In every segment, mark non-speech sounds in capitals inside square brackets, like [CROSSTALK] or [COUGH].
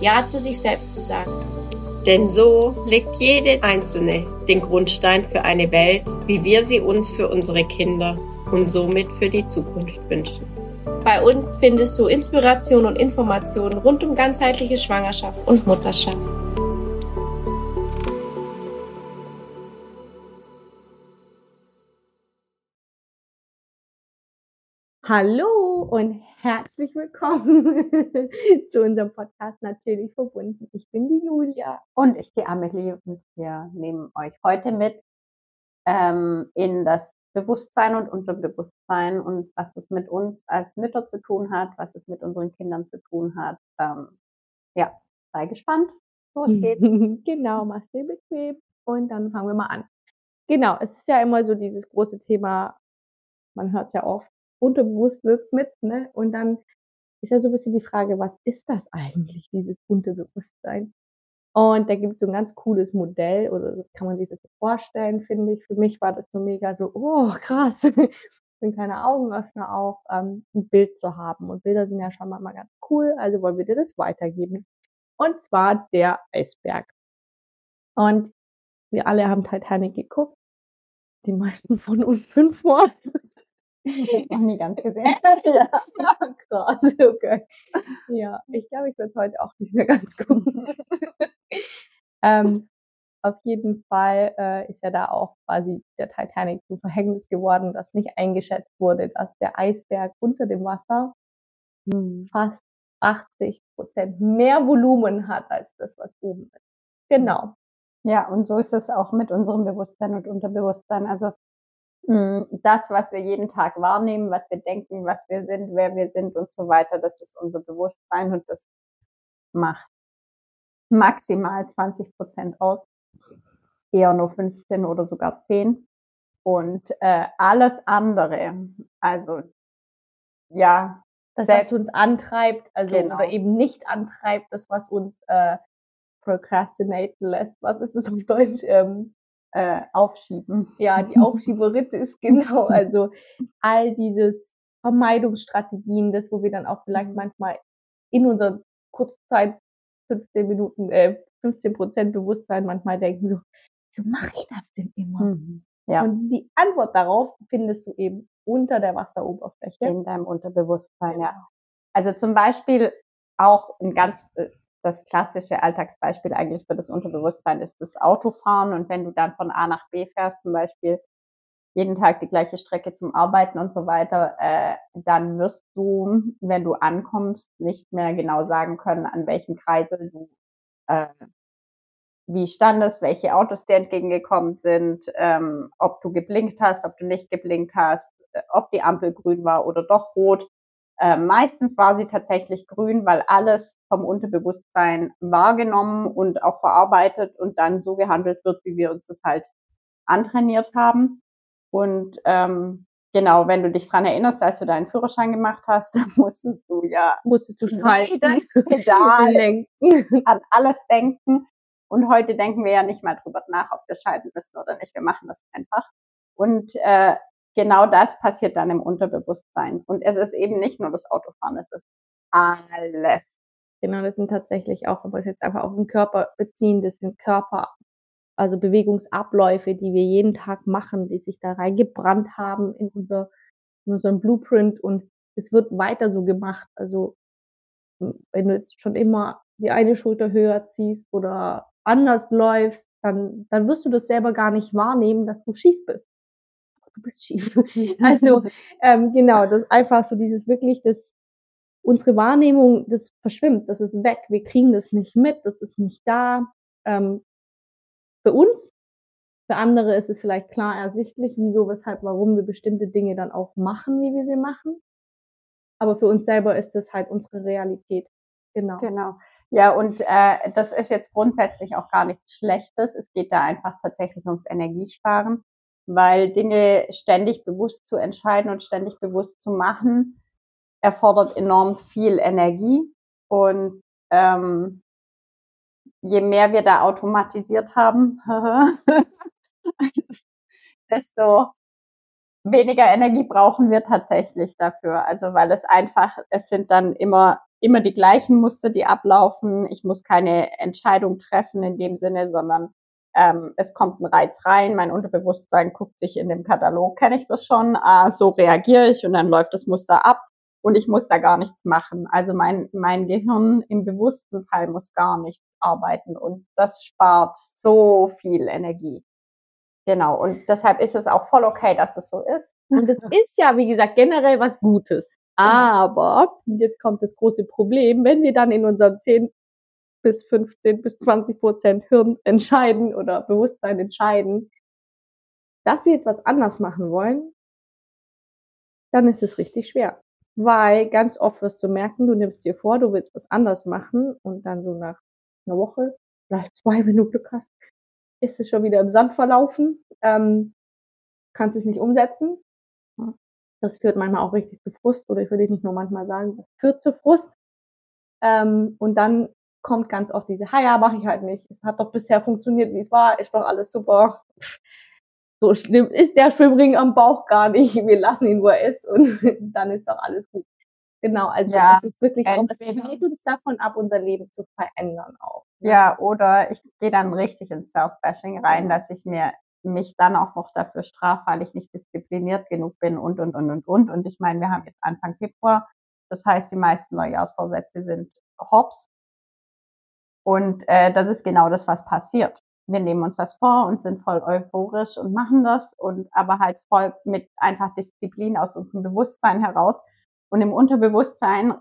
Ja zu sich selbst zu sagen. Denn so legt jede Einzelne den Grundstein für eine Welt, wie wir sie uns für unsere Kinder und somit für die Zukunft wünschen. Bei uns findest du Inspiration und Informationen rund um ganzheitliche Schwangerschaft und Mutterschaft. Hallo und herzlich willkommen [LAUGHS] zu unserem Podcast Natürlich verbunden. Ich bin die Julia. Und ich die Amelie und wir nehmen euch heute mit ähm, in das Bewusstsein und Unterbewusstsein und was es mit uns als Mütter zu tun hat, was es mit unseren Kindern zu tun hat. Ähm, ja, sei gespannt. Los geht's. [LAUGHS] genau, mach's dir bequem und dann fangen wir mal an. Genau, es ist ja immer so dieses große Thema, man hört es ja oft, unterbewusst wirkt mit, ne? Und dann ist ja so ein bisschen die Frage, was ist das eigentlich, dieses Unterbewusstsein? Und da gibt es so ein ganz cooles Modell oder kann man sich das so vorstellen, finde ich. Für mich war das so mega so, oh krass, [LAUGHS] ein kleiner Augenöffner auch, ähm, ein Bild zu haben. Und Bilder sind ja schon mal ganz cool, also wollen wir dir das weitergeben. Und zwar der Eisberg. Und wir alle haben Titanic geguckt. Die meisten von uns fünfmal. Ich [LAUGHS] habe noch nie ganz gesehen. [LAUGHS] ja, [LAUGHS] krass, okay. Ja, ich glaube, ich werde es heute auch nicht mehr ganz gucken. ähm, auf jeden Fall äh, ist ja da auch quasi der Titanic zum Verhängnis geworden, dass nicht eingeschätzt wurde, dass der Eisberg unter dem Wasser hm. fast 80 Prozent mehr Volumen hat als das, was oben ist. Genau. Ja, und so ist es auch mit unserem Bewusstsein und Unterbewusstsein. Also hm, das, was wir jeden Tag wahrnehmen, was wir denken, was wir sind, wer wir sind und so weiter, das ist unser Bewusstsein und das macht maximal 20 Prozent aus, eher nur 15 oder sogar 10. Und äh, alles andere, also ja, das, was uns antreibt, also genau. oder eben nicht antreibt, das, was uns äh, procrastinaten lässt. Was ist das auf Deutsch? Ähm, äh, aufschieben. Ja, die [LAUGHS] Aufschieberitte ist genau, also all dieses Vermeidungsstrategien, das, wo wir dann auch vielleicht manchmal in unserer Kurzzeit 15 Minuten, äh, 15 Prozent Bewusstsein manchmal denken so, wieso mache ich das denn immer? Mhm. Ja. Und die Antwort darauf findest du eben unter der Wasseroberfläche. In deinem Unterbewusstsein, ja. Also zum Beispiel auch ein ganz äh, das klassische Alltagsbeispiel eigentlich für das Unterbewusstsein ist das Autofahren. Und wenn du dann von A nach B fährst, zum Beispiel jeden Tag die gleiche Strecke zum Arbeiten und so weiter, äh, dann wirst du, wenn du ankommst, nicht mehr genau sagen können, an welchen Kreisel du äh, wie standest, welche Autos dir entgegengekommen sind, ähm, ob du geblinkt hast, ob du nicht geblinkt hast, äh, ob die Ampel grün war oder doch rot. Äh, meistens war sie tatsächlich grün, weil alles vom Unterbewusstsein wahrgenommen und auch verarbeitet und dann so gehandelt wird, wie wir uns das halt antrainiert haben. Und ähm, genau, wenn du dich dran erinnerst, als du deinen Führerschein gemacht hast, [LAUGHS] musstest du ja musstest du schalten, [LAUGHS] Pedal lenken, [LAUGHS] an alles denken. Und heute denken wir ja nicht mal drüber nach, ob wir schalten müssen oder nicht. Wir machen das einfach. Und äh, genau das passiert dann im Unterbewusstsein. Und es ist eben nicht nur das Autofahren, es ist alles. Genau, das sind tatsächlich auch, aber es jetzt einfach auf den Körper beziehen, das sind Körper, also Bewegungsabläufe, die wir jeden Tag machen, die sich da reingebrannt haben in unser, in unseren Blueprint und es wird weiter so gemacht. Also wenn du jetzt schon immer die eine Schulter höher ziehst oder anders läufst, dann, dann wirst du das selber gar nicht wahrnehmen, dass du schief bist du bist schief. [LAUGHS] Also ähm, genau, das einfach so dieses wirklich, das unsere Wahrnehmung, das verschwimmt, das ist weg, wir kriegen das nicht mit, das ist nicht da. Ähm, für uns, für andere ist es vielleicht klar ersichtlich, wieso, weshalb, warum wir bestimmte Dinge dann auch machen, wie wir sie machen. Aber für uns selber ist es halt unsere Realität. Genau. Genau. Ja, und äh, das ist jetzt grundsätzlich auch gar nichts Schlechtes. Es geht da einfach tatsächlich ums Energiesparen, weil Dinge ständig bewusst zu entscheiden und ständig bewusst zu machen, erfordert enorm viel Energie. Und ähm, je mehr wir da automatisiert haben, [LAUGHS] desto weniger Energie brauchen wir tatsächlich dafür. Also weil es einfach, es sind dann immer, immer die gleichen Muster, die ablaufen. Ich muss keine Entscheidung treffen in dem Sinne, sondern ähm, es kommt ein Reiz rein, mein Unterbewusstsein guckt sich in dem Katalog, kenne ich das schon, ah, so reagiere ich und dann läuft das Muster ab und ich muss da gar nichts machen. Also mein, mein Gehirn im bewussten Teil muss gar nichts arbeiten und das spart so viel Energie. Genau, und deshalb ist es auch voll okay, dass es so ist. Und es [LAUGHS] ist ja, wie gesagt, generell was Gutes. Genau. Aber, jetzt kommt das große Problem, wenn wir dann in unserem 10 bis 15 bis 20 Prozent Hirn entscheiden oder Bewusstsein entscheiden, dass wir jetzt was anders machen wollen, dann ist es richtig schwer. Weil ganz oft wirst du merken, du nimmst dir vor, du willst was anders machen und dann so nach einer Woche, vielleicht zwei, wenn du Glück hast, ist es schon wieder im Sand verlaufen, ähm, kannst es nicht umsetzen. Das führt manchmal auch richtig zu Frust oder ich würde nicht nur manchmal sagen, das führt zu Frust. Ähm, und dann kommt ganz oft diese, ha ja, mache ich halt nicht. Es hat doch bisher funktioniert, wie es war, ist doch alles super. So schlimm ist der Schwimmring am Bauch gar nicht. Wir lassen ihn, wo er ist und [LAUGHS] dann ist doch alles gut. Genau, also ja, es ist wirklich es hält uns davon ab, unser Leben zu verändern auch. Ne? Ja, oder ich gehe dann richtig ins Self-Bashing rein, dass ich mir mich dann auch noch dafür strafe, weil ich nicht diszipliniert genug bin und, und, und, und, und. Und ich meine, wir haben jetzt Anfang Februar. Das heißt, die meisten Neujahrsvorsätze sind Hops. Und äh, das ist genau das, was passiert. Wir nehmen uns was vor und sind voll euphorisch und machen das und aber halt voll mit einfach Disziplin aus unserem Bewusstsein heraus und im Unterbewusstsein,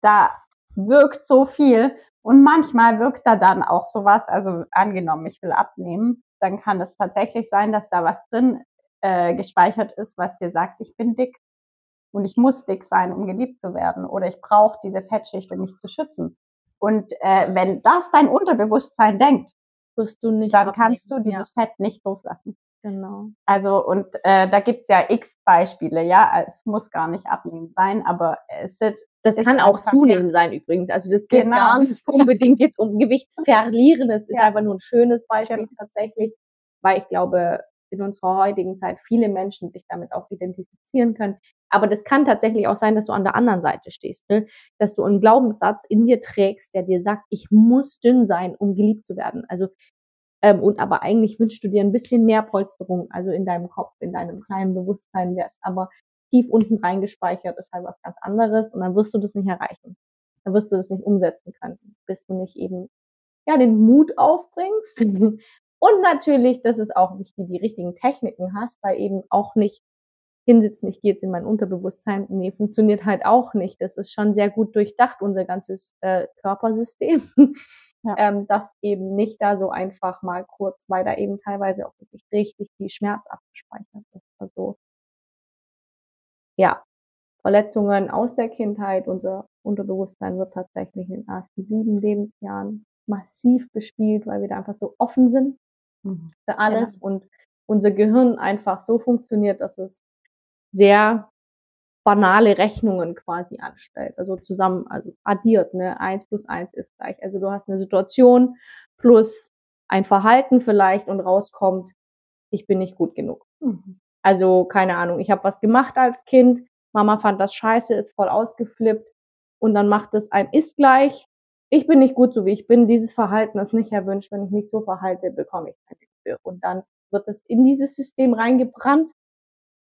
da wirkt so viel und manchmal wirkt da dann auch sowas, also angenommen, ich will abnehmen, dann kann es tatsächlich sein, dass da was drin äh, gespeichert ist, was dir sagt, ich bin dick und ich muss dick sein, um geliebt zu werden oder ich brauche diese Fettschicht, um mich zu schützen. Und äh, wenn das dein Unterbewusstsein denkt, wirst du nicht dann kannst du dieses ja. Fett nicht loslassen. Genau. Also und äh, da gibt's ja x Beispiele, ja, es muss gar nicht abnehmen sein, aber es sind das kann auch zunehmen sein übrigens. Also das geht genau. gar nicht [LAUGHS] unbedingt jetzt um Gewicht verlieren. Es ist ja. einfach nur ein schönes Beispiel genau. tatsächlich, weil ich glaube, in unserer heutigen Zeit viele Menschen sich damit auch identifizieren können. Aber das kann tatsächlich auch sein, dass du an der anderen Seite stehst, ne? dass du einen Glaubenssatz in dir trägst, der dir sagt, ich muss dünn sein, um geliebt zu werden. Also ähm, und aber eigentlich wünschst du dir ein bisschen mehr Polsterung, also in deinem Kopf, in deinem kleinen Bewusstsein wärst. Aber tief unten reingespeichert ist halt was ganz anderes und dann wirst du das nicht erreichen. Dann wirst du das nicht umsetzen können, bis du nicht eben ja den Mut aufbringst. Und natürlich, das ist auch wichtig, die richtigen Techniken hast, weil eben auch nicht hinsitzen, ich gehe jetzt in mein Unterbewusstsein, nee, funktioniert halt auch nicht. Das ist schon sehr gut durchdacht, unser ganzes äh, Körpersystem [LAUGHS] ja. ähm, das eben nicht da so einfach mal kurz, weil da eben teilweise auch wirklich richtig viel Schmerz abgespeichert ist. Also ja, Verletzungen aus der Kindheit, unser Unterbewusstsein wird tatsächlich in den ersten sieben Lebensjahren massiv bespielt, weil wir da einfach so offen sind mhm. für alles ja. und unser Gehirn einfach so funktioniert, dass es sehr banale Rechnungen quasi anstellt, also zusammen, also addiert, ne, eins plus eins ist gleich. Also du hast eine Situation plus ein Verhalten vielleicht und rauskommt, ich bin nicht gut genug. Mhm. Also keine Ahnung, ich habe was gemacht als Kind, Mama fand das scheiße, ist voll ausgeflippt und dann macht es ein ist gleich, ich bin nicht gut so wie ich bin, dieses Verhalten ist nicht erwünscht, wenn ich mich so verhalte, bekomme ich keine Gebühr. Und dann wird es in dieses System reingebrannt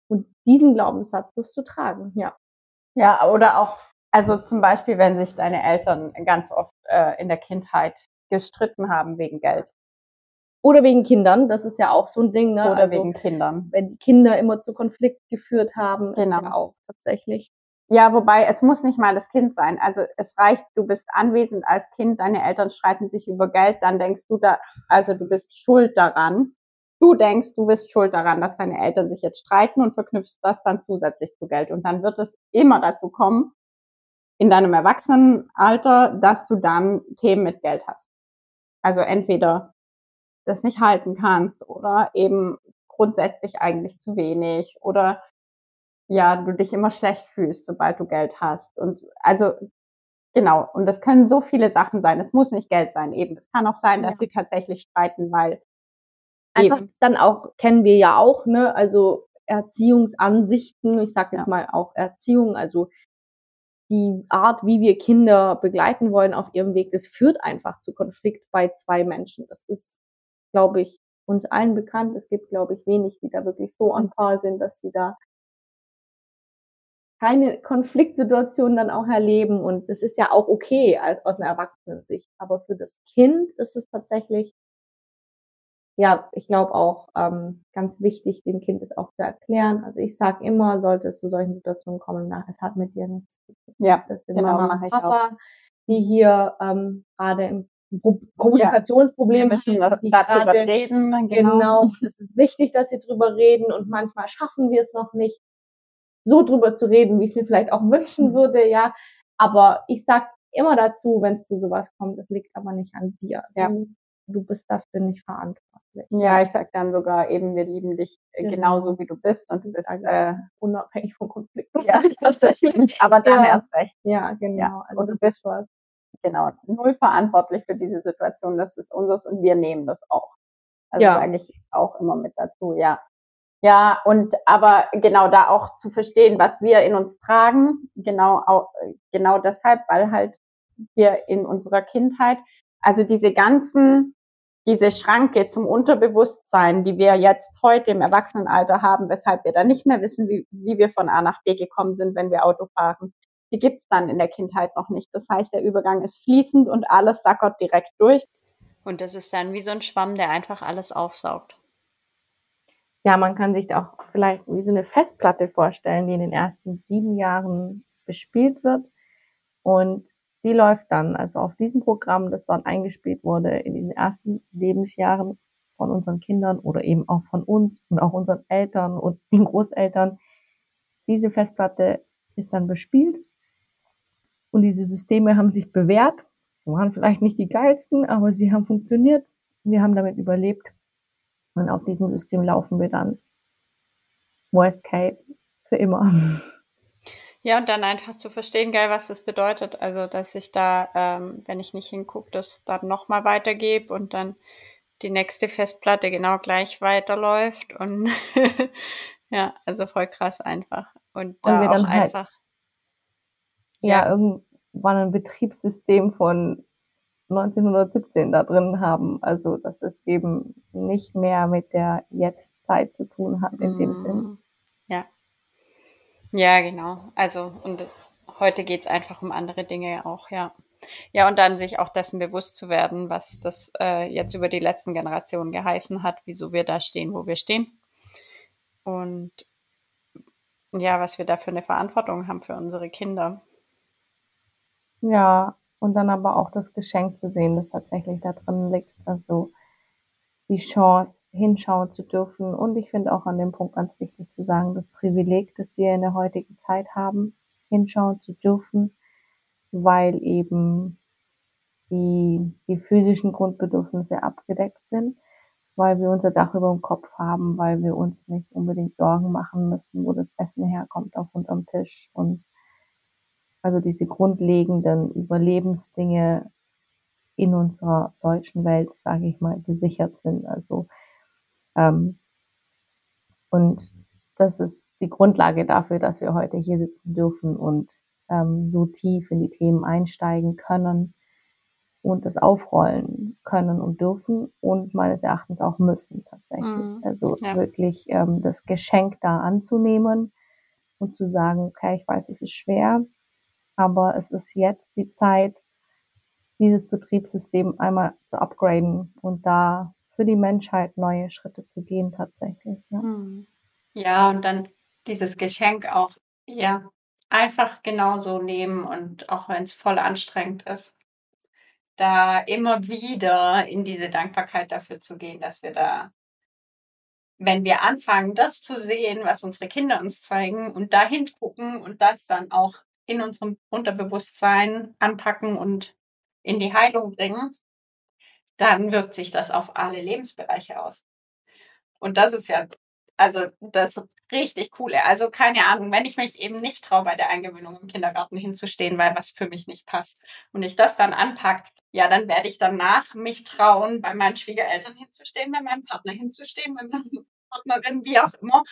und diesen Glaubenssatz wirst du tragen, ja. Ja, oder auch, also zum Beispiel, wenn sich deine Eltern ganz oft äh, in der Kindheit gestritten haben wegen Geld. Oder wegen Kindern, das ist ja auch so ein Ding, ne? Oder also, wegen Kindern. Wenn die Kinder immer zu Konflikt geführt haben, genau. ist ja auch tatsächlich. Ja, wobei es muss nicht mal das Kind sein. Also es reicht, du bist anwesend als Kind, deine Eltern streiten sich über Geld, dann denkst du da, also du bist schuld daran du denkst, du bist schuld daran, dass deine Eltern sich jetzt streiten und verknüpfst das dann zusätzlich zu Geld. Und dann wird es immer dazu kommen, in deinem Erwachsenenalter, dass du dann Themen mit Geld hast. Also entweder das nicht halten kannst oder eben grundsätzlich eigentlich zu wenig oder ja, du dich immer schlecht fühlst, sobald du Geld hast. Und also genau, und das können so viele Sachen sein. Es muss nicht Geld sein, eben. Es kann auch sein, dass ja. sie tatsächlich streiten, weil einfach eben. dann auch kennen wir ja auch, ne, also Erziehungsansichten, ich sage jetzt ja. mal auch Erziehung, also die Art, wie wir Kinder begleiten wollen auf ihrem Weg, das führt einfach zu Konflikt bei zwei Menschen. Das ist, glaube ich, uns allen bekannt. Es gibt, glaube ich, wenig, die da wirklich so on par sind, dass sie da keine Konfliktsituation dann auch erleben. Und das ist ja auch okay als, aus einer Erwachsenensicht. Aber für das Kind ist es tatsächlich ja, ich glaube auch ähm, ganz wichtig, dem Kind es auch zu erklären. Also ich sage immer, sollte es zu solchen Situationen kommen, na, es hat mit dir nichts zu tun. Ja, das sind genau, Mama und Papa, auch. die hier ähm, gerade ein Kommunikationsproblem ja, müssen darüber reden. Genau. genau, es ist wichtig, dass wir drüber reden und manchmal schaffen wir es noch nicht, so drüber zu reden, wie ich es mir vielleicht auch wünschen mhm. würde, ja. Aber ich sag immer dazu, wenn es zu sowas kommt, es liegt aber nicht an dir. Ja. Du bist dafür nicht verantwortlich. Ja, ich sag dann sogar eben, wir lieben dich genau. genauso wie du bist und du bist äh, unabhängig von Konflikten. Ja, [LAUGHS] tatsächlich. Aber dann ja. erst recht. Ja, genau. Ja. Also und du bist was. Genau, null verantwortlich für diese Situation. Das ist unseres und wir nehmen das auch. Also ja. sage ich auch immer mit dazu, ja. Ja, und aber genau da auch zu verstehen, was wir in uns tragen, genau auch, genau deshalb, weil halt wir in unserer Kindheit, also diese ganzen diese Schranke zum Unterbewusstsein, die wir jetzt heute im Erwachsenenalter haben, weshalb wir dann nicht mehr wissen, wie, wie wir von A nach B gekommen sind, wenn wir Auto fahren, die gibt's dann in der Kindheit noch nicht. Das heißt, der Übergang ist fließend und alles sackert direkt durch. Und das ist dann wie so ein Schwamm, der einfach alles aufsaugt. Ja, man kann sich auch vielleicht wie so eine Festplatte vorstellen, die in den ersten sieben Jahren bespielt wird. Und die läuft dann, also auf diesem Programm, das dort eingespielt wurde in den ersten Lebensjahren von unseren Kindern oder eben auch von uns und auch unseren Eltern und [LAUGHS] den Großeltern. Diese Festplatte ist dann bespielt und diese Systeme haben sich bewährt, waren vielleicht nicht die geilsten, aber sie haben funktioniert. Wir haben damit überlebt und auf diesem System laufen wir dann. Worst Case für immer. Ja, und dann einfach zu verstehen, geil, was das bedeutet. Also, dass ich da, ähm, wenn ich nicht hingucke, das dann nochmal weitergebe und dann die nächste Festplatte genau gleich weiterläuft. Und [LAUGHS] ja, also voll krass einfach. Und da und wir dann auch halt, einfach. Ja, ja, irgendwann ein Betriebssystem von 1917 da drin haben. Also, dass es eben nicht mehr mit der Jetztzeit zu tun hat in mm. dem Sinn. Mhm. Ja. Ja, genau. Also, und heute geht's einfach um andere Dinge auch, ja. Ja, und dann sich auch dessen bewusst zu werden, was das äh, jetzt über die letzten Generationen geheißen hat, wieso wir da stehen, wo wir stehen. Und ja, was wir da für eine Verantwortung haben für unsere Kinder. Ja, und dann aber auch das Geschenk zu sehen, das tatsächlich da drin liegt. Also die Chance, hinschauen zu dürfen. Und ich finde auch an dem Punkt ganz wichtig zu sagen, das Privileg, das wir in der heutigen Zeit haben, hinschauen zu dürfen, weil eben die, die physischen Grundbedürfnisse abgedeckt sind, weil wir unser Dach über dem Kopf haben, weil wir uns nicht unbedingt Sorgen machen müssen, wo das Essen herkommt auf unserem Tisch und also diese grundlegenden Überlebensdinge in unserer deutschen Welt, sage ich mal, gesichert sind. Also ähm, und das ist die Grundlage dafür, dass wir heute hier sitzen dürfen und ähm, so tief in die Themen einsteigen können und das aufrollen können und dürfen und meines Erachtens auch müssen tatsächlich. Mhm, also ja. wirklich ähm, das Geschenk da anzunehmen und zu sagen, okay, ich weiß, es ist schwer, aber es ist jetzt die Zeit, dieses Betriebssystem einmal zu upgraden und da für die Menschheit neue Schritte zu gehen tatsächlich. Ja, hm. ja und dann dieses Geschenk auch, ja, einfach genauso nehmen und auch wenn es voll anstrengend ist, da immer wieder in diese Dankbarkeit dafür zu gehen, dass wir da, wenn wir anfangen, das zu sehen, was unsere Kinder uns zeigen und dahin gucken und das dann auch in unserem Unterbewusstsein anpacken und in die Heilung bringen, dann wirkt sich das auf alle Lebensbereiche aus. Und das ist ja, also das richtig coole. Also keine Ahnung, wenn ich mich eben nicht traue, bei der Eingewöhnung im Kindergarten hinzustehen, weil was für mich nicht passt und ich das dann anpacke, ja, dann werde ich danach mich trauen, bei meinen Schwiegereltern hinzustehen, bei meinem Partner hinzustehen, bei meiner Partnerin, wie auch immer.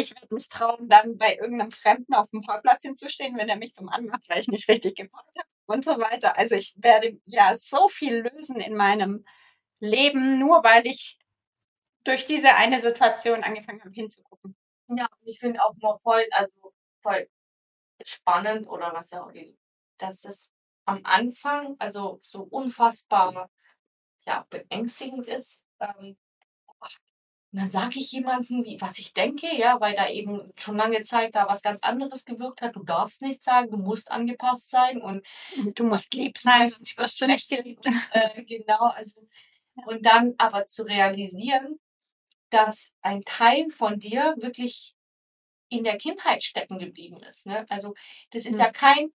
Ich werde mich trauen, dann bei irgendeinem Fremden auf dem Parkplatz hinzustehen, wenn er mich dumm anmacht, weil ich nicht richtig geparkt habe und so weiter. Also ich werde ja so viel lösen in meinem Leben, nur weil ich durch diese eine Situation angefangen habe hinzugucken. Ja, ich finde auch mal voll, also voll spannend oder was ja auch, dass es am Anfang also so unfassbar ja, beängstigend ist. Ähm, und dann sage ich jemandem, wie, was ich denke, ja, weil da eben schon lange Zeit da was ganz anderes gewirkt hat. Du darfst nicht sagen, du musst angepasst sein und du musst lieb sein, sonst wirst du nicht geliebt. [LAUGHS] Äh, genau, also und dann aber zu realisieren, dass ein Teil von dir wirklich in der Kindheit stecken geblieben ist. Ne? Also das ist hm. da kein,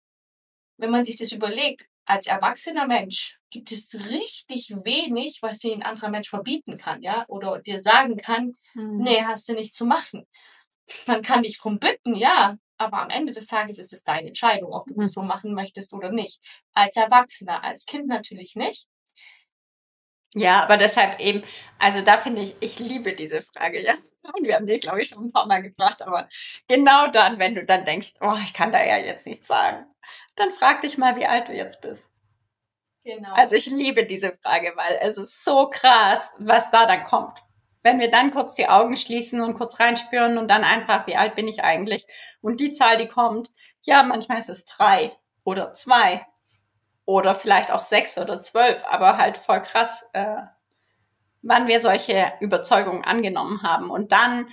wenn man sich das überlegt, als erwachsener Mensch gibt es richtig wenig, was dir ein anderer Mensch verbieten kann, ja, oder dir sagen kann, hm. nee, hast du nicht zu machen. Man kann dich drum bitten, ja, aber am Ende des Tages ist es deine Entscheidung, ob du das hm. so machen möchtest oder nicht. Als Erwachsener, als Kind natürlich nicht. Ja, aber deshalb eben, also da finde ich, ich liebe diese Frage, ja. Und wir haben die, glaube ich, schon ein paar Mal gebracht, aber genau dann, wenn du dann denkst, oh, ich kann da ja jetzt nichts sagen, dann frag dich mal, wie alt du jetzt bist. Genau. Also ich liebe diese Frage, weil es ist so krass, was da dann kommt. Wenn wir dann kurz die Augen schließen und kurz reinspüren und dann einfach, wie alt bin ich eigentlich? Und die Zahl, die kommt, ja, manchmal ist es drei oder zwei oder vielleicht auch sechs oder zwölf, aber halt voll krass, äh, wann wir solche Überzeugungen angenommen haben und dann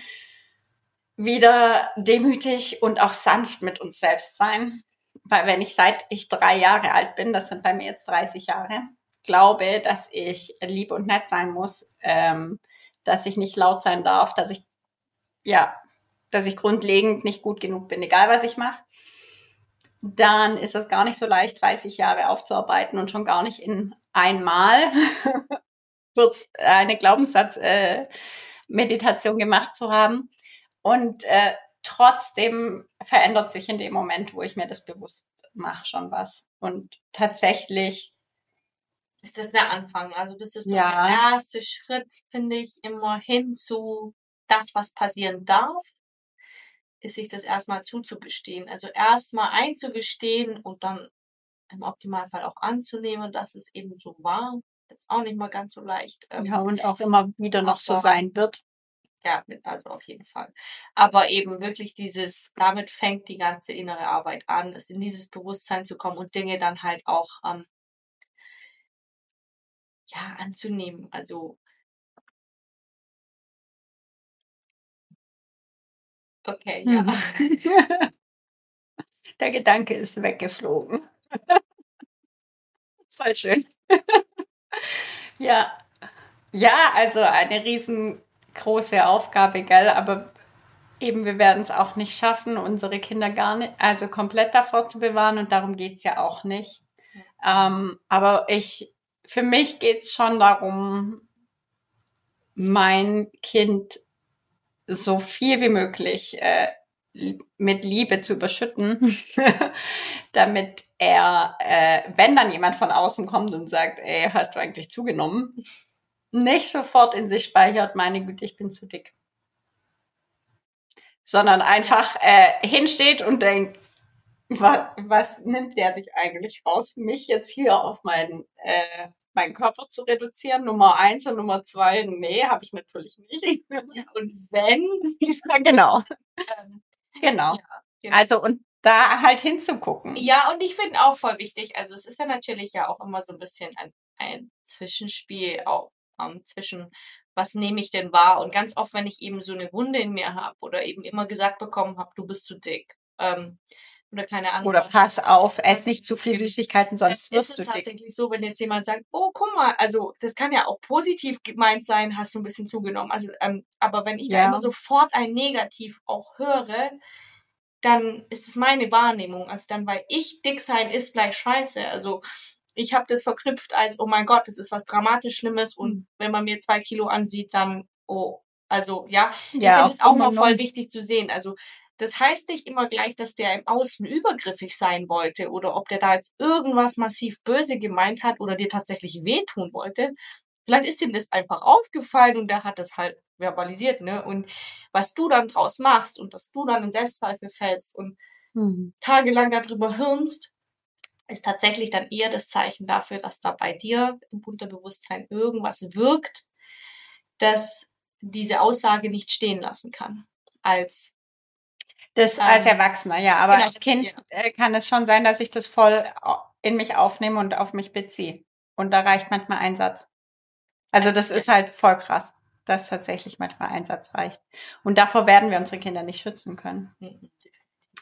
wieder demütig und auch sanft mit uns selbst sein. Weil wenn ich seit ich drei Jahre alt bin, das sind bei mir jetzt 30 Jahre, glaube, dass ich lieb und nett sein muss, ähm, dass ich nicht laut sein darf, dass ich, ja, dass ich grundlegend nicht gut genug bin, egal was ich mache dann ist es gar nicht so leicht, 30 Jahre aufzuarbeiten und schon gar nicht in einmal [LAUGHS] kurz eine Glaubenssatz-Meditation äh, gemacht zu haben. Und äh, trotzdem verändert sich in dem Moment, wo ich mir das bewusst mache, schon was. Und tatsächlich ist das der Anfang. Also das ist ja. der erste Schritt, finde ich, immer hin zu das, was passieren darf ist sich das erstmal zuzugestehen. Also erstmal einzugestehen und dann im Optimalfall auch anzunehmen, dass es eben so war. Das ist auch nicht mal ganz so leicht. Ähm, ja, und auch immer wieder noch so sein wird. Ja, also auf jeden Fall. Aber eben wirklich dieses, damit fängt die ganze innere Arbeit an, es in dieses Bewusstsein zu kommen und Dinge dann halt auch ähm, ja, anzunehmen. Also Okay, ja. Mhm. [LAUGHS] Der Gedanke ist weggeflogen. [LAUGHS] Voll schön. [LAUGHS] ja. Ja, also eine riesengroße Aufgabe, gell? Aber eben, wir werden es auch nicht schaffen, unsere Kinder gar nicht, also komplett davor zu bewahren und darum geht es ja auch nicht. Ähm, aber ich, für mich geht es schon darum, mein Kind so viel wie möglich äh, mit Liebe zu überschütten, [LAUGHS] damit er, äh, wenn dann jemand von außen kommt und sagt, ey, hast du eigentlich zugenommen, nicht sofort in sich speichert, meine Güte, ich bin zu dick. Sondern einfach äh, hinsteht und denkt, was, was nimmt der sich eigentlich raus, mich jetzt hier auf meinen äh, meinen Körper zu reduzieren. Nummer eins und Nummer zwei, nee, habe ich natürlich nicht. Und wenn? genau. Ähm, genau. Ja, genau. Also und da halt hinzugucken. Ja, und ich finde auch voll wichtig, also es ist ja natürlich ja auch immer so ein bisschen ein, ein Zwischenspiel auch ähm, zwischen was nehme ich denn wahr? Und ganz oft, wenn ich eben so eine Wunde in mir habe oder eben immer gesagt bekommen habe, du bist zu dick, ähm, oder keine Ahnung. Oder pass auf, ess nicht zu viel Süßigkeiten, sonst wirst du Es ist tatsächlich so, wenn jetzt jemand sagt, oh, guck mal, also das kann ja auch positiv gemeint sein, hast du ein bisschen zugenommen. Also, ähm, aber wenn ich ja. da immer sofort ein Negativ auch höre, dann ist es meine Wahrnehmung. Also dann, weil ich dick sein ist gleich scheiße. Also ich habe das verknüpft als, oh mein Gott, das ist was dramatisch Schlimmes und mhm. wenn man mir zwei Kilo ansieht, dann, oh, also ja, ich ja, finde es auch mal voll wichtig zu sehen. Also das heißt nicht immer gleich, dass der im Außen übergriffig sein wollte oder ob der da jetzt irgendwas massiv böse gemeint hat oder dir tatsächlich wehtun wollte. Vielleicht ist ihm das einfach aufgefallen und der hat das halt verbalisiert, ne? Und was du dann draus machst und dass du dann in Selbstzweifel fällst und mhm. tagelang darüber hirnst, ist tatsächlich dann eher das Zeichen dafür, dass da bei dir im Unterbewusstsein irgendwas wirkt, das diese Aussage nicht stehen lassen kann. Als das ähm, als Erwachsener, ja, aber genau, als Kind ja. Äh, kann es schon sein, dass ich das voll in mich aufnehme und auf mich beziehe. Und da reicht manchmal ein Satz. Also das ist halt voll krass, dass tatsächlich manchmal ein Satz reicht. Und davor werden wir unsere Kinder nicht schützen können. Mhm.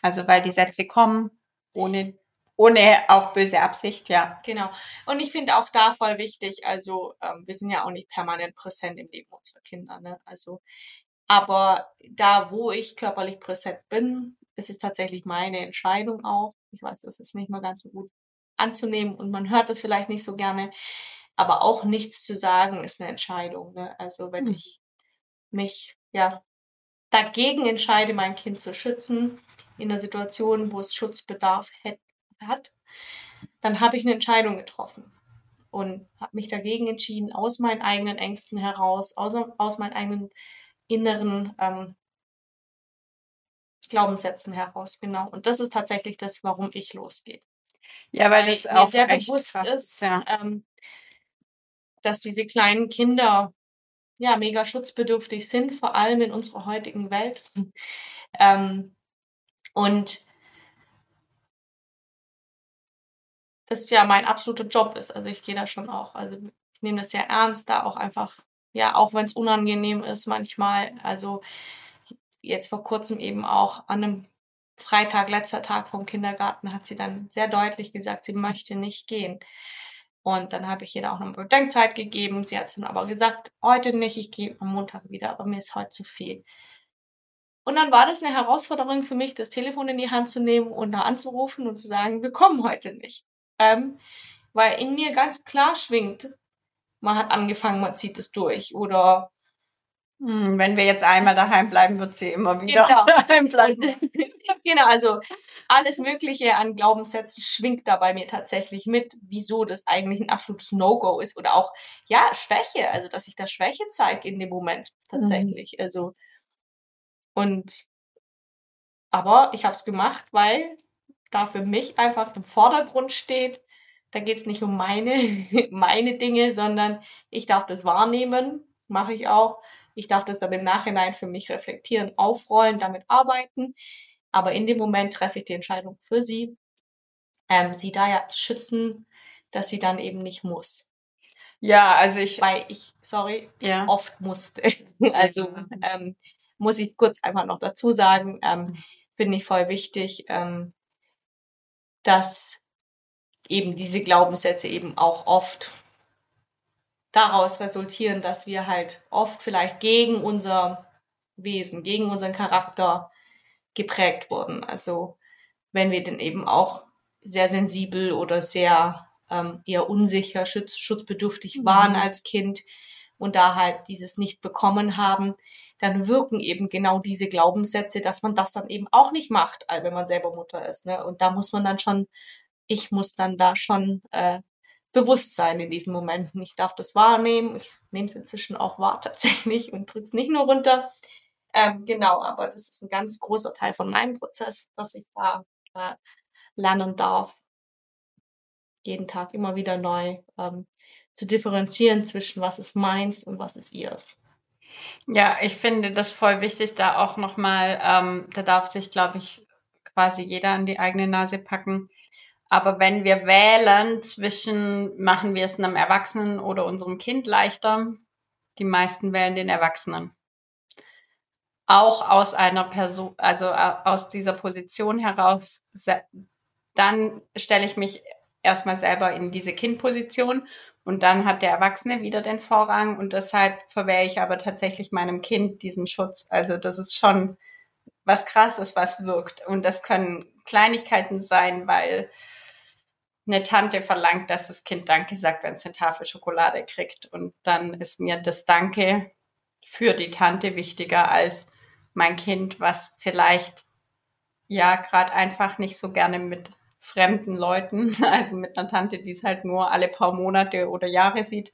Also weil die Sätze kommen ohne ohne auch böse Absicht, ja. Genau. Und ich finde auch da voll wichtig, also ähm, wir sind ja auch nicht permanent präsent im Leben unserer Kinder, ne? Also, aber da, wo ich körperlich präsent bin, ist es tatsächlich meine Entscheidung auch. Ich weiß, das ist nicht mal ganz so gut anzunehmen und man hört das vielleicht nicht so gerne, aber auch nichts zu sagen ist eine Entscheidung. Ne? Also wenn mhm. ich mich ja dagegen entscheide, mein Kind zu schützen in einer Situation, wo es Schutzbedarf hat, dann habe ich eine Entscheidung getroffen und habe mich dagegen entschieden, aus meinen eigenen Ängsten heraus, aus, aus meinen eigenen inneren ähm, Glaubenssätzen heraus, genau. Und das ist tatsächlich das, warum ich losgehe. Ja, weil, weil das auch sehr bewusst krass, ist, ja. ähm, dass diese kleinen Kinder ja mega schutzbedürftig sind, vor allem in unserer heutigen Welt. [LAUGHS] ähm, und das ja mein absoluter Job ist. Also ich gehe da schon auch, also ich nehme das sehr ernst, da auch einfach, ja, auch wenn es unangenehm ist manchmal. Also jetzt vor kurzem eben auch an einem Freitag, letzter Tag vom Kindergarten, hat sie dann sehr deutlich gesagt, sie möchte nicht gehen. Und dann habe ich ihr da auch noch eine Bedenkzeit gegeben. Sie hat es dann aber gesagt, heute nicht, ich gehe am Montag wieder, aber mir ist heute zu viel. Und dann war das eine Herausforderung für mich, das Telefon in die Hand zu nehmen und da anzurufen und zu sagen, wir kommen heute nicht. Ähm, weil in mir ganz klar schwingt, man hat angefangen, man zieht es durch. Oder hm, wenn wir jetzt einmal daheim bleiben, wird sie immer wieder genau. [LAUGHS] daheim bleiben. [LAUGHS] genau, also alles Mögliche an Glaubenssätzen schwingt da bei mir tatsächlich mit, wieso das eigentlich ein absolutes No-Go ist. Oder auch, ja, Schwäche, also dass ich da Schwäche zeige in dem Moment tatsächlich. Mhm. Also und aber ich habe es gemacht, weil da für mich einfach im Vordergrund steht. Da geht es nicht um meine, [LAUGHS] meine Dinge, sondern ich darf das wahrnehmen, mache ich auch. Ich darf das dann im Nachhinein für mich reflektieren, aufrollen, damit arbeiten. Aber in dem Moment treffe ich die Entscheidung für sie, ähm, sie da ja zu schützen, dass sie dann eben nicht muss. Ja, also ich. Weil ich, sorry, ja. oft musste. [LAUGHS] also ähm, muss ich kurz einfach noch dazu sagen, ähm, finde ich voll wichtig, ähm, dass eben diese Glaubenssätze eben auch oft daraus resultieren, dass wir halt oft vielleicht gegen unser Wesen, gegen unseren Charakter geprägt wurden. Also wenn wir denn eben auch sehr sensibel oder sehr ähm, eher unsicher, schutz, schutzbedürftig mhm. waren als Kind und da halt dieses nicht bekommen haben, dann wirken eben genau diese Glaubenssätze, dass man das dann eben auch nicht macht, wenn man selber Mutter ist. Ne? Und da muss man dann schon, ich muss dann da schon äh, bewusst sein in diesen Momenten. Ich darf das wahrnehmen. Ich nehme es inzwischen auch wahr [LAUGHS] tatsächlich und drücke es nicht nur runter. Ähm, genau, aber das ist ein ganz großer Teil von meinem Prozess, dass ich da äh, lernen darf, jeden Tag immer wieder neu ähm, zu differenzieren zwischen was ist meins und was ist ihrs. Ja, ich finde das voll wichtig, da auch nochmal, ähm, da darf sich, glaube ich, quasi jeder an die eigene Nase packen. Aber wenn wir wählen zwischen, machen wir es einem Erwachsenen oder unserem Kind leichter, die meisten wählen den Erwachsenen. Auch aus einer Person, also äh, aus dieser Position heraus, dann stelle ich mich erstmal selber in diese Kindposition und dann hat der Erwachsene wieder den Vorrang und deshalb verwehre ich aber tatsächlich meinem Kind diesen Schutz. Also das ist schon was krasses, was wirkt. Und das können Kleinigkeiten sein, weil eine Tante verlangt, dass das Kind Danke sagt, wenn es eine Tafel Schokolade kriegt. Und dann ist mir das Danke für die Tante wichtiger als mein Kind, was vielleicht ja gerade einfach nicht so gerne mit fremden Leuten, [LAUGHS] also mit einer Tante, die es halt nur alle paar Monate oder Jahre sieht,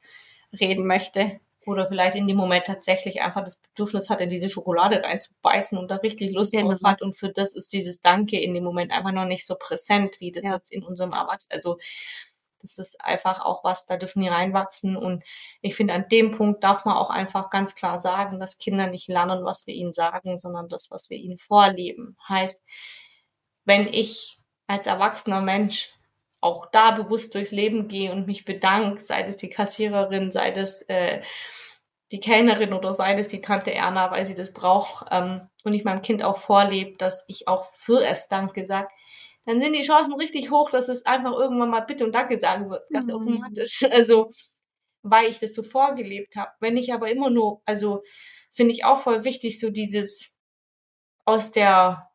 reden möchte. Oder vielleicht in dem Moment tatsächlich einfach das Bedürfnis hat, in diese Schokolade reinzubeißen und da richtig Lust genau. drauf hat. Und für das ist dieses Danke in dem Moment einfach noch nicht so präsent, wie das ja. jetzt in unserem Erwachsenen. Also das ist einfach auch was, da dürfen die reinwachsen. Und ich finde, an dem Punkt darf man auch einfach ganz klar sagen, dass Kinder nicht lernen, was wir ihnen sagen, sondern das, was wir ihnen vorleben. Heißt, wenn ich als erwachsener Mensch auch da bewusst durchs Leben gehe und mich bedanke, sei es die Kassiererin, sei es äh, die Kellnerin oder sei es die Tante Erna, weil sie das braucht ähm, und ich meinem Kind auch vorlebe, dass ich auch für es Danke sage, dann sind die Chancen richtig hoch, dass es einfach irgendwann mal Bitte und Danke sagen wird, ganz mhm. automatisch. [LAUGHS] Also, weil ich das so vorgelebt habe. Wenn ich aber immer nur, also finde ich auch voll wichtig, so dieses aus der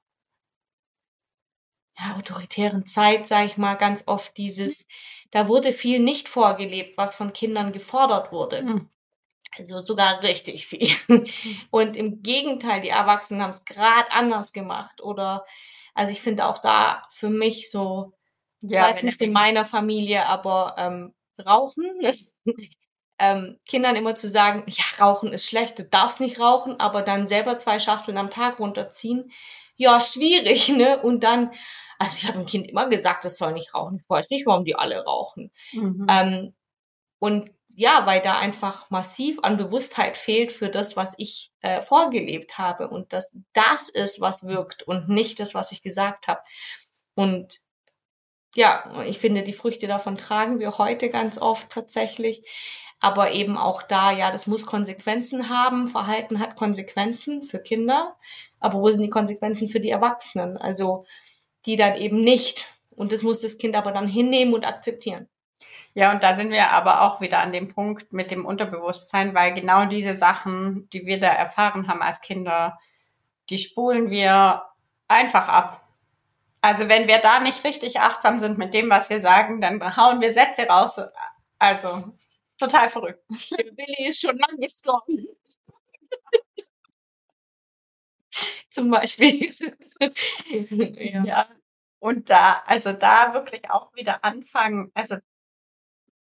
ja, autoritären Zeit, sage ich mal, ganz oft dieses, da wurde viel nicht vorgelebt, was von Kindern gefordert wurde. Mhm. Also sogar richtig viel. [LAUGHS] Und im Gegenteil, die Erwachsenen haben es gerade anders gemacht. Oder, also ich finde auch da für mich so, ja, war jetzt nicht in meiner Familie, aber ähm, Rauchen. [LAUGHS] ähm, Kindern immer zu sagen, ja, Rauchen ist schlecht, du darfst nicht rauchen, aber dann selber zwei Schachteln am Tag runterziehen, ja, schwierig, [LAUGHS] ne? Und dann, also ich habe dem Kind immer gesagt, es soll nicht rauchen. Ich weiß nicht, warum die alle rauchen. Mhm. Ähm, und ja, weil da einfach massiv an Bewusstheit fehlt für das, was ich äh, vorgelebt habe und dass das ist, was wirkt und nicht das, was ich gesagt habe. Und ja, ich finde, die Früchte davon tragen wir heute ganz oft tatsächlich. Aber eben auch da, ja, das muss Konsequenzen haben. Verhalten hat Konsequenzen für Kinder. Aber wo sind die Konsequenzen für die Erwachsenen? Also die dann eben nicht. Und das muss das Kind aber dann hinnehmen und akzeptieren. Ja, und da sind wir aber auch wieder an dem Punkt mit dem Unterbewusstsein, weil genau diese Sachen, die wir da erfahren haben als Kinder, die spulen wir einfach ab. Also wenn wir da nicht richtig achtsam sind mit dem, was wir sagen, dann hauen wir Sätze raus. Also total verrückt. [LAUGHS] Billy ist schon lange gestorben. [LAUGHS] [LAUGHS] zum Beispiel. [LAUGHS] ja. ja. Und da, also da wirklich auch wieder anfangen, also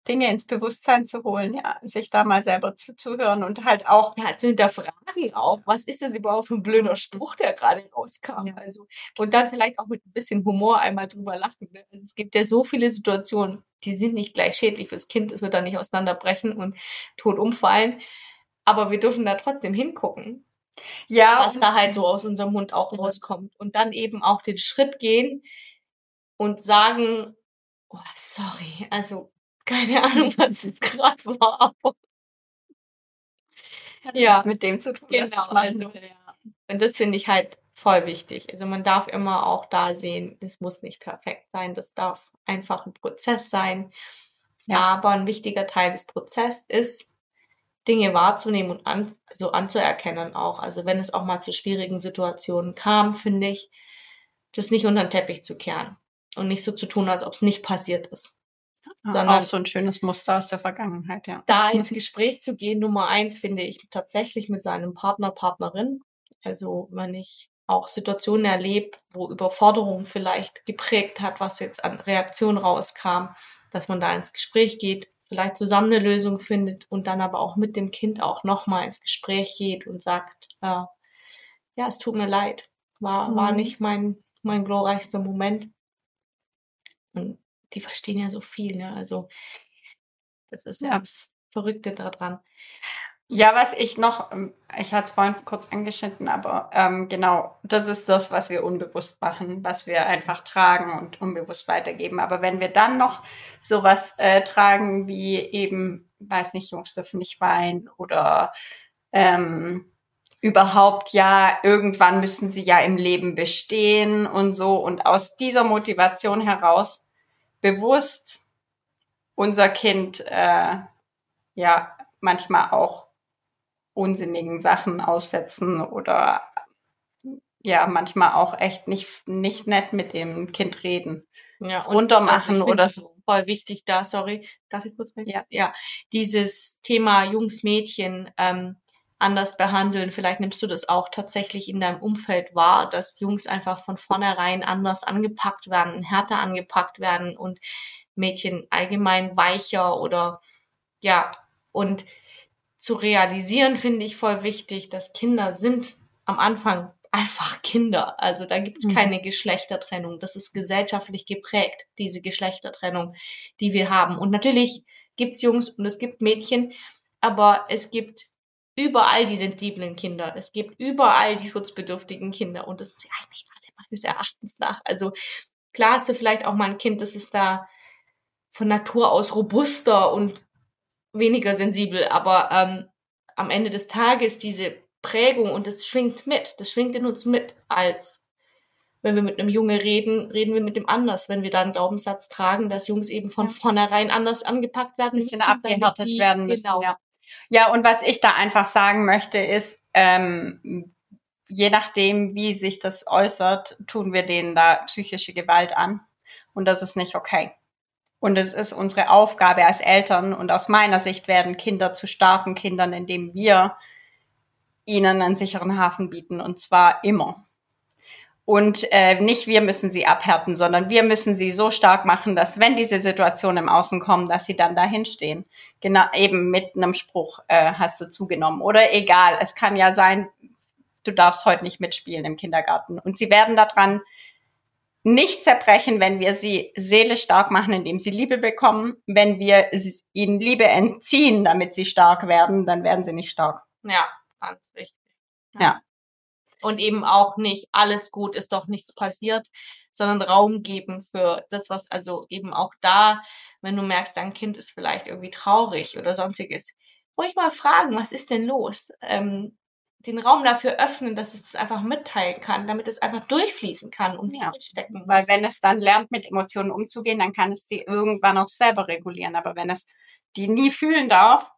Dinge ins Bewusstsein zu holen, ja, sich da mal selber zuzuhören und halt auch. Ja, zu hinterfragen auch, was ist das überhaupt für ein blöder Spruch, der gerade rauskam? Ja. Also, und dann vielleicht auch mit ein bisschen Humor einmal drüber lachen. Ne? Also es gibt ja so viele Situationen, die sind nicht gleich schädlich fürs Kind, es wird da nicht auseinanderbrechen und tot umfallen. Aber wir dürfen da trotzdem hingucken ja. Was da halt so aus unserem Mund auch rauskommt. Und dann eben auch den Schritt gehen und sagen, oh, sorry, also keine [LAUGHS] Ahnung, was es gerade war, ja, mit dem zu tun. Genau, also, ja. Und das finde ich halt voll wichtig. Also man darf immer auch da sehen, das muss nicht perfekt sein, das darf einfach ein Prozess sein. Ja. Aber ein wichtiger Teil des Prozesses ist, Dinge wahrzunehmen und an, so anzuerkennen auch. Also wenn es auch mal zu schwierigen Situationen kam, finde ich, das nicht unter den Teppich zu kehren und nicht so zu tun, als ob es nicht passiert ist. Ja, sondern auch so ein schönes Muster aus der Vergangenheit, ja. Da [LAUGHS] ins Gespräch zu gehen, Nummer eins finde ich tatsächlich mit seinem Partner, Partnerin. Also wenn ich auch Situationen erlebt, wo Überforderung vielleicht geprägt hat, was jetzt an Reaktion rauskam, dass man da ins Gespräch geht, vielleicht zusammen eine Lösung findet und dann aber auch mit dem Kind auch nochmal ins Gespräch geht und sagt, äh, ja, es tut mir leid, war, mhm. war nicht mein, mein glorreichster Moment. Und die verstehen ja so viel, ne? Also das ist ja, ja das Verrückte daran. Ja, was ich noch, ähm, ich hatte es vorhin kurz angeschnitten, aber ähm, genau, das ist das, was wir unbewusst machen, was wir einfach tragen und unbewusst weitergeben. Aber wenn wir dann noch sowas äh, tragen wie eben, weiß nicht, Jungs dürfen nicht weinen oder ähm, überhaupt ja, irgendwann müssen sie ja im Leben bestehen und so und aus dieser Motivation heraus bewusst unser Kind äh, ja manchmal auch unsinnigen Sachen aussetzen oder ja manchmal auch echt nicht, nicht nett mit dem Kind reden. Ja, und runter also oder so. Voll wichtig da, sorry. Darf ich kurz? Ja. ja. Dieses Thema Jungs, Mädchen ähm, anders behandeln. Vielleicht nimmst du das auch tatsächlich in deinem Umfeld wahr, dass Jungs einfach von vornherein anders angepackt werden, härter angepackt werden und Mädchen allgemein weicher oder ja, und zu realisieren finde ich voll wichtig, dass Kinder sind am Anfang einfach Kinder. Also da gibt es Mhm. keine Geschlechtertrennung. Das ist gesellschaftlich geprägt, diese Geschlechtertrennung, die wir haben. Und natürlich gibt's Jungs und es gibt Mädchen, aber es gibt überall die sensiblen Kinder. Es gibt überall die schutzbedürftigen Kinder. Und das sind eigentlich alle meines Erachtens nach. Also klar hast du vielleicht auch mal ein Kind, das ist da von Natur aus robuster und weniger sensibel, aber ähm, am Ende des Tages diese Prägung und das schwingt mit, das schwingt in uns mit, als wenn wir mit einem Junge reden, reden wir mit dem anders, wenn wir da einen Glaubenssatz tragen, dass Jungs eben von vornherein anders angepackt werden ein bisschen müssen, abgehärtet die- werden müssen. Genau. Ja. ja, und was ich da einfach sagen möchte, ist, ähm, je nachdem, wie sich das äußert, tun wir denen da psychische Gewalt an. Und das ist nicht okay. Und es ist unsere Aufgabe als Eltern und aus meiner Sicht werden Kinder zu starken Kindern, indem wir ihnen einen sicheren Hafen bieten und zwar immer. Und äh, nicht wir müssen sie abhärten, sondern wir müssen sie so stark machen, dass wenn diese Situationen im Außen kommen, dass sie dann dahin stehen. Genau, eben mit einem Spruch äh, hast du zugenommen. Oder egal, es kann ja sein, du darfst heute nicht mitspielen im Kindergarten. Und sie werden daran nicht zerbrechen, wenn wir sie seelisch stark machen, indem sie Liebe bekommen. Wenn wir ihnen Liebe entziehen, damit sie stark werden, dann werden sie nicht stark. Ja, ganz wichtig. Ja. Und eben auch nicht alles gut ist doch nichts passiert, sondern Raum geben für das, was also eben auch da, wenn du merkst, dein Kind ist vielleicht irgendwie traurig oder sonstiges, ruhig mal fragen, was ist denn los? Ähm, den Raum dafür öffnen, dass es das einfach mitteilen kann, damit es einfach durchfließen kann und nicht Ja. feststecken muss. Weil wenn es dann lernt, mit Emotionen umzugehen, dann kann es die irgendwann auch selber regulieren. Aber wenn es die nie fühlen darf,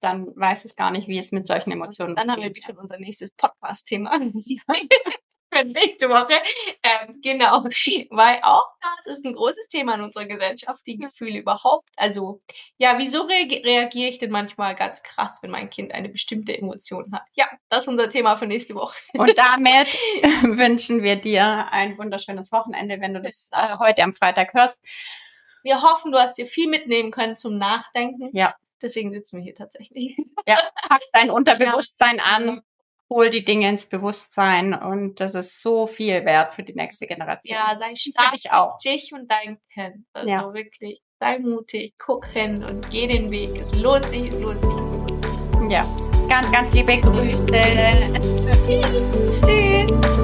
dann weiß es gar nicht, wie es mit solchen Emotionen Dann haben wir schon unser nächstes Podcast-Thema. [LAUGHS] [LAUGHS] [LAUGHS] Für nächste Woche. Ähm, genau. Weil auch das ist ein großes Thema in unserer Gesellschaft, die Gefühle überhaupt. Also, ja, wieso reage- reagiere ich denn manchmal ganz krass, wenn mein Kind eine bestimmte Emotion hat? Ja, das ist unser Thema für nächste Woche. Und damit [LAUGHS] wünschen wir dir ein wunderschönes Wochenende, wenn du das äh, heute am Freitag hörst. Wir hoffen, du hast dir viel mitnehmen können zum Nachdenken. Ja. Deswegen sitzen wir hier tatsächlich. Ja, pack dein [LAUGHS] Unterbewusstsein an, hol die Dinge ins Bewusstsein und das ist so viel wert für die nächste Generation. Ja, sei stark dich auch. dich und dein Kind. Also Ja. wirklich, sei mutig, guck hin und geh den Weg. Es lohnt sich, es lohnt sich, es lohnt sich. Ja, ganz, ganz liebe Grüße. Tschüss. Tschüss.